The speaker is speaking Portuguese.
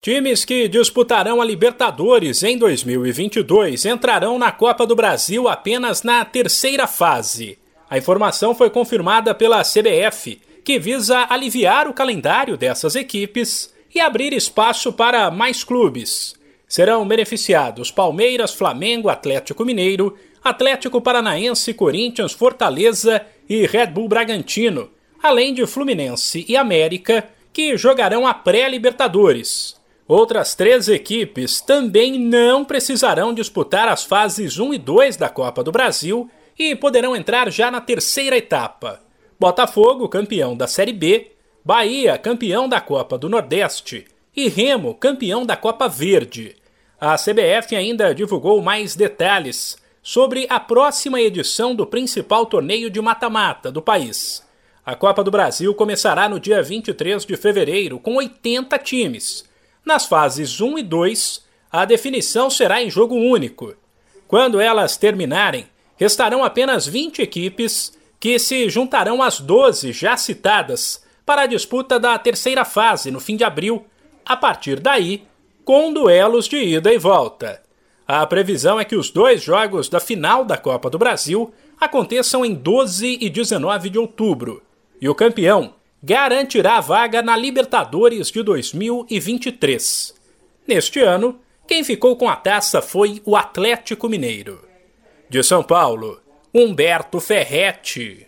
Times que disputarão a Libertadores em 2022 entrarão na Copa do Brasil apenas na terceira fase. A informação foi confirmada pela CBF, que visa aliviar o calendário dessas equipes e abrir espaço para mais clubes. Serão beneficiados Palmeiras, Flamengo, Atlético Mineiro, Atlético Paranaense, Corinthians, Fortaleza e Red Bull Bragantino, além de Fluminense e América, que jogarão a pré-Libertadores. Outras três equipes também não precisarão disputar as fases 1 e 2 da Copa do Brasil e poderão entrar já na terceira etapa. Botafogo, campeão da Série B, Bahia, campeão da Copa do Nordeste e Remo, campeão da Copa Verde. A CBF ainda divulgou mais detalhes sobre a próxima edição do principal torneio de mata-mata do país. A Copa do Brasil começará no dia 23 de fevereiro com 80 times nas fases 1 e 2, a definição será em jogo único. Quando elas terminarem, restarão apenas 20 equipes que se juntarão às 12 já citadas para a disputa da terceira fase no fim de abril, a partir daí, com duelos de ida e volta. A previsão é que os dois jogos da final da Copa do Brasil aconteçam em 12 e 19 de outubro, e o campeão garantirá vaga na Libertadores de 2023. Neste ano, quem ficou com a taça foi o Atlético Mineiro. De São Paulo, Humberto Ferretti.